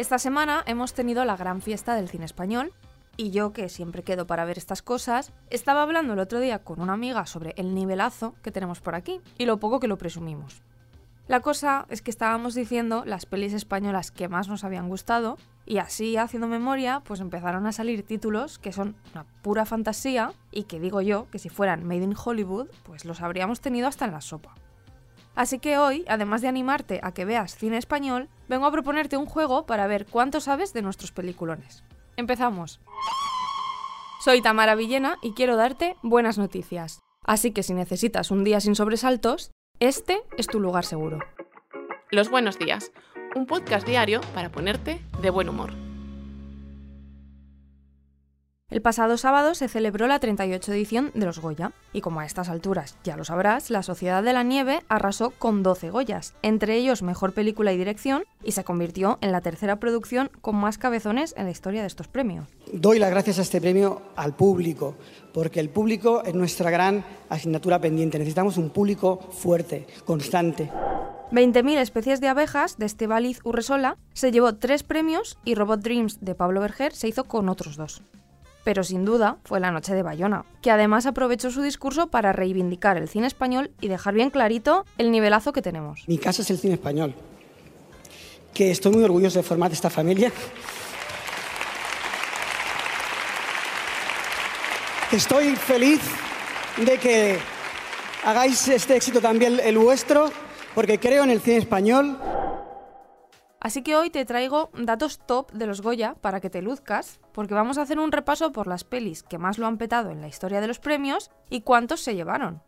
Esta semana hemos tenido la gran fiesta del cine español y yo, que siempre quedo para ver estas cosas, estaba hablando el otro día con una amiga sobre el nivelazo que tenemos por aquí y lo poco que lo presumimos. La cosa es que estábamos diciendo las pelis españolas que más nos habían gustado y así, haciendo memoria, pues empezaron a salir títulos que son una pura fantasía y que digo yo que si fueran Made in Hollywood, pues los habríamos tenido hasta en la sopa. Así que hoy, además de animarte a que veas cine español, vengo a proponerte un juego para ver cuánto sabes de nuestros peliculones. Empezamos. Soy Tamara Villena y quiero darte buenas noticias. Así que si necesitas un día sin sobresaltos, este es tu lugar seguro. Los buenos días, un podcast diario para ponerte de buen humor. El pasado sábado se celebró la 38 edición de los Goya, y como a estas alturas ya lo sabrás, la Sociedad de la Nieve arrasó con 12 Goyas, entre ellos Mejor Película y Dirección, y se convirtió en la tercera producción con más cabezones en la historia de estos premios. Doy las gracias a este premio al público, porque el público es nuestra gran asignatura pendiente. Necesitamos un público fuerte, constante. 20.000 especies de abejas de Estebaliz Urresola se llevó tres premios y Robot Dreams de Pablo Berger se hizo con otros dos pero sin duda fue la noche de Bayona, que además aprovechó su discurso para reivindicar el cine español y dejar bien clarito el nivelazo que tenemos. Mi casa es el cine español, que estoy muy orgulloso de formar esta familia. Estoy feliz de que hagáis este éxito también el vuestro, porque creo en el cine español Así que hoy te traigo datos top de los Goya para que te luzcas, porque vamos a hacer un repaso por las pelis que más lo han petado en la historia de los premios y cuántos se llevaron.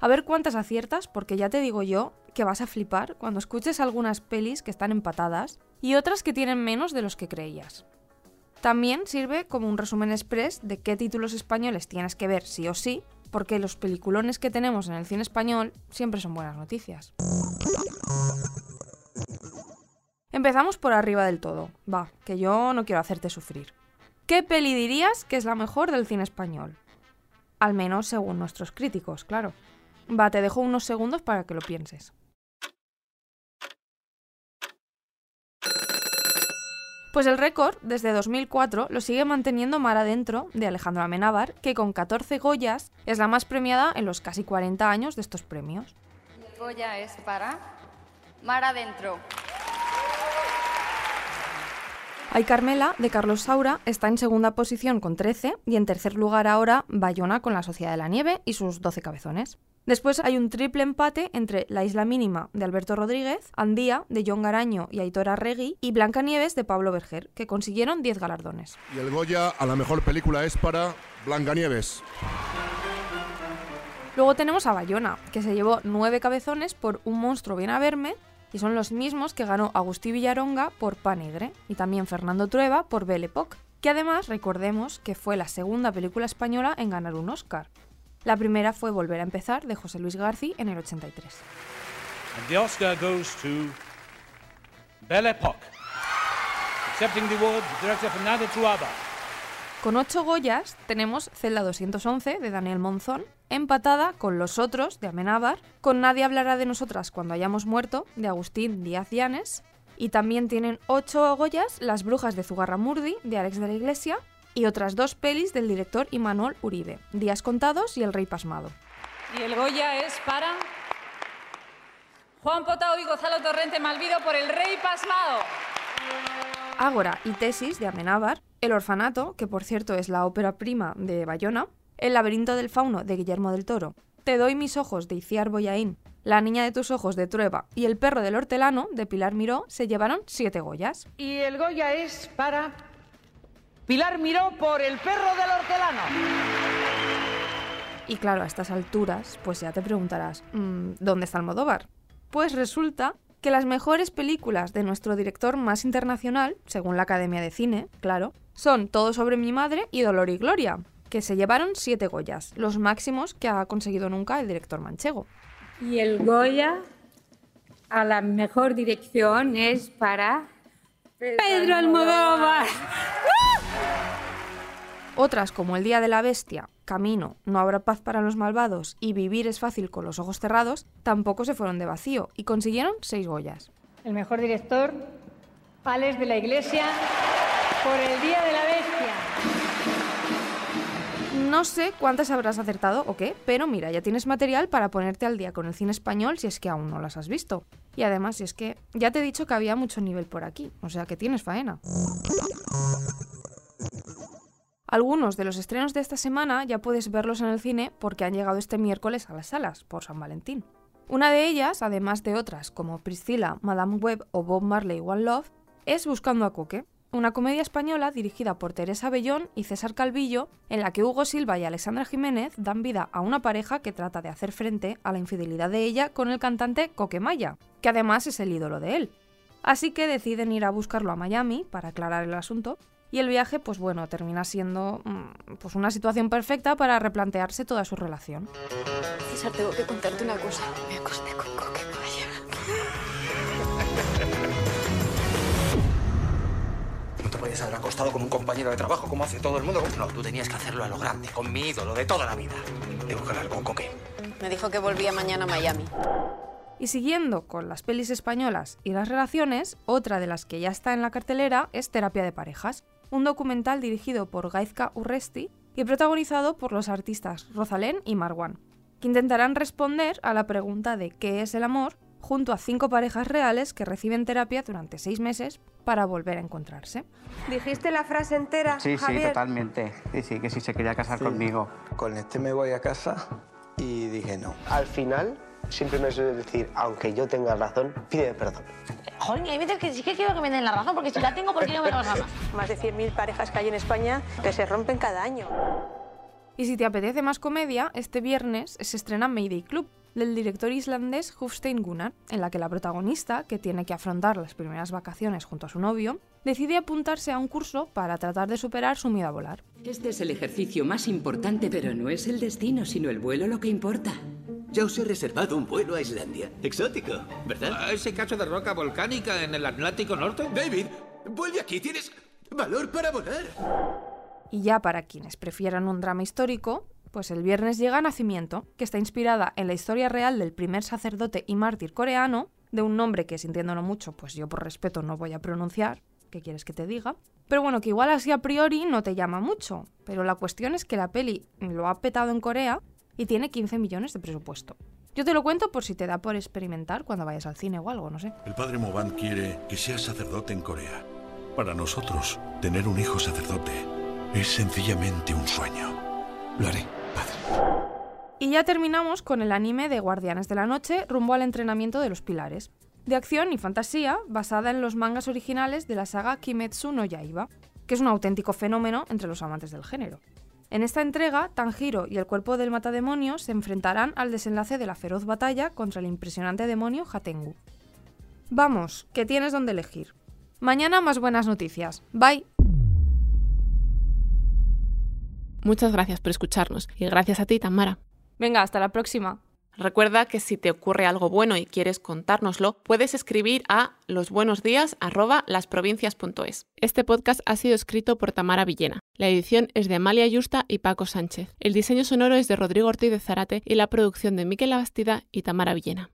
A ver cuántas aciertas, porque ya te digo yo que vas a flipar cuando escuches algunas pelis que están empatadas y otras que tienen menos de los que creías. También sirve como un resumen express de qué títulos españoles tienes que ver sí o sí, porque los peliculones que tenemos en el cine español siempre son buenas noticias. Empezamos por arriba del todo. Va, que yo no quiero hacerte sufrir. ¿Qué peli dirías que es la mejor del cine español? Al menos según nuestros críticos, claro. Va, te dejo unos segundos para que lo pienses. Pues el récord, desde 2004, lo sigue manteniendo Mar Adentro, de Alejandro Amenábar, que con 14 Goyas es la más premiada en los casi 40 años de estos premios. Goya es para Mar Adentro. Ay Carmela, de Carlos Saura, está en segunda posición con 13 y en tercer lugar ahora Bayona con la Sociedad de la Nieve y sus 12 cabezones. Después hay un triple empate entre La Isla Mínima de Alberto Rodríguez, Andía de John Garaño y Aitor Arregui y Blanca Nieves de Pablo Berger, que consiguieron 10 galardones. Y el Goya a la mejor película es para Blanca Nieves. Luego tenemos a Bayona, que se llevó 9 cabezones por Un monstruo viene a verme y son los mismos que ganó Agustí Villaronga por Panegre y también Fernando Trueba por Belle Époque, que además recordemos que fue la segunda película española en ganar un Oscar. La primera fue Volver a empezar de José Luis García en el 83. the Oscar goes to Belle Époque. Accepting the award, director Fernando Trueba. Con ocho Goyas tenemos Celda 211 de Daniel Monzón, empatada con Los Otros de Amenábar, con Nadie hablará de nosotras cuando hayamos muerto de Agustín Díaz Llanes, y también tienen ocho Goyas Las Brujas de Zugarramurdi de Alex de la Iglesia y otras dos pelis del director Imanol Uribe, Días Contados y El Rey Pasmado. Y el Goya es para Juan Potao y Gonzalo Torrente Malvido por El Rey Pasmado. Ágora y Tesis de Amenábar, El Orfanato, que por cierto es la ópera prima de Bayona, El laberinto del fauno de Guillermo del Toro, Te doy mis ojos de Iciar Boyaín, La niña de tus ojos de Trueba y El perro del hortelano de Pilar Miró se llevaron siete Goyas. Y el Goya es para Pilar Miró por El perro del hortelano. Y claro, a estas alturas, pues ya te preguntarás, mm, ¿dónde está Almodóvar? Pues resulta que las mejores películas de nuestro director más internacional, según la Academia de Cine, claro, son Todo sobre mi madre y Dolor y Gloria, que se llevaron siete Goyas, los máximos que ha conseguido nunca el director manchego. Y el Goya a la mejor dirección es para Pedro Almodóvar. Otras como El Día de la Bestia, Camino, No habrá paz para los malvados y Vivir es fácil con los ojos cerrados tampoco se fueron de vacío y consiguieron seis Goyas. El mejor director, Alex de la Iglesia, por el Día de la Bestia. No sé cuántas habrás acertado o qué, pero mira, ya tienes material para ponerte al día con el cine español si es que aún no las has visto. Y además, si es que ya te he dicho que había mucho nivel por aquí, o sea que tienes faena. Algunos de los estrenos de esta semana ya puedes verlos en el cine porque han llegado este miércoles a las salas por San Valentín. Una de ellas, además de otras como Priscilla, Madame Web o Bob Marley One Love, es Buscando a Coque, una comedia española dirigida por Teresa Bellón y César Calvillo, en la que Hugo Silva y Alexandra Jiménez dan vida a una pareja que trata de hacer frente a la infidelidad de ella con el cantante Coquemaya, que además es el ídolo de él. Así que deciden ir a buscarlo a Miami para aclarar el asunto y el viaje, pues bueno, termina siendo mm, pues una situación perfecta para replantearse toda su relación. César, tengo que contarte una cosa. Me acosté podías haber acostado con un compañero de trabajo como hace todo el mundo. No, tú tenías que hacerlo a lo grande, con mi ídolo de toda la vida. Tengo que hablar con Coque. Me dijo que volvía mañana a Miami. Y siguiendo con las pelis españolas y las relaciones, otra de las que ya está en la cartelera es Terapia de Parejas, un documental dirigido por Gaizka Urresti y protagonizado por los artistas Rosalén y Marwan, que intentarán responder a la pregunta de qué es el amor junto a cinco parejas reales que reciben terapia durante seis meses para volver a encontrarse. ¿Dijiste la frase entera? Sí, Javier? sí, totalmente. Sí, sí, que sí se quería casar conmigo. Con este me voy a casa y dije no. Al final siempre me suele decir, aunque yo tenga razón, pide perdón. Joder, hay veces que sí que quiero que me den la razón, porque si la tengo, ¿por qué no me la más? Más de 100.000 parejas que hay en España que se rompen cada año. Y si te apetece más comedia, este viernes se estrena Mayday Club, del director islandés Hufstein Gunnar, en la que la protagonista, que tiene que afrontar las primeras vacaciones junto a su novio, decide apuntarse a un curso para tratar de superar su miedo a volar. Este es el ejercicio más importante, pero no es el destino, sino el vuelo lo que importa. Ya os he reservado un vuelo a Islandia. Exótico, ¿verdad? ¿A ese cacho de roca volcánica en el Atlántico Norte? David, vuelve aquí, tienes valor para volar. Y ya para quienes prefieran un drama histórico, pues el viernes llega Nacimiento, que está inspirada en la historia real del primer sacerdote y mártir coreano, de un nombre que sintiéndolo mucho, pues yo por respeto no voy a pronunciar, ¿qué quieres que te diga? Pero bueno, que igual así a priori no te llama mucho, pero la cuestión es que la peli lo ha petado en Corea y tiene 15 millones de presupuesto. Yo te lo cuento por si te da por experimentar cuando vayas al cine o algo, no sé. El padre Moban quiere que seas sacerdote en Corea. Para nosotros, tener un hijo sacerdote es sencillamente un sueño. Lo haré, Y ya terminamos con el anime de Guardianes de la Noche rumbo al entrenamiento de los pilares. De acción y fantasía basada en los mangas originales de la saga Kimetsu no Yaiba, que es un auténtico fenómeno entre los amantes del género. En esta entrega, Tanjiro y el cuerpo del matademonio se enfrentarán al desenlace de la feroz batalla contra el impresionante demonio Hatengu. Vamos, que tienes donde elegir. Mañana más buenas noticias. Bye. Muchas gracias por escucharnos y gracias a ti, Tamara. Venga, hasta la próxima. Recuerda que si te ocurre algo bueno y quieres contárnoslo, puedes escribir a losbuenosdías@lasprovincias.es. Este podcast ha sido escrito por Tamara Villena. La edición es de Amalia Yusta y Paco Sánchez. El diseño sonoro es de Rodrigo Ortiz de Zarate y la producción de Miquel Abastida y Tamara Villena.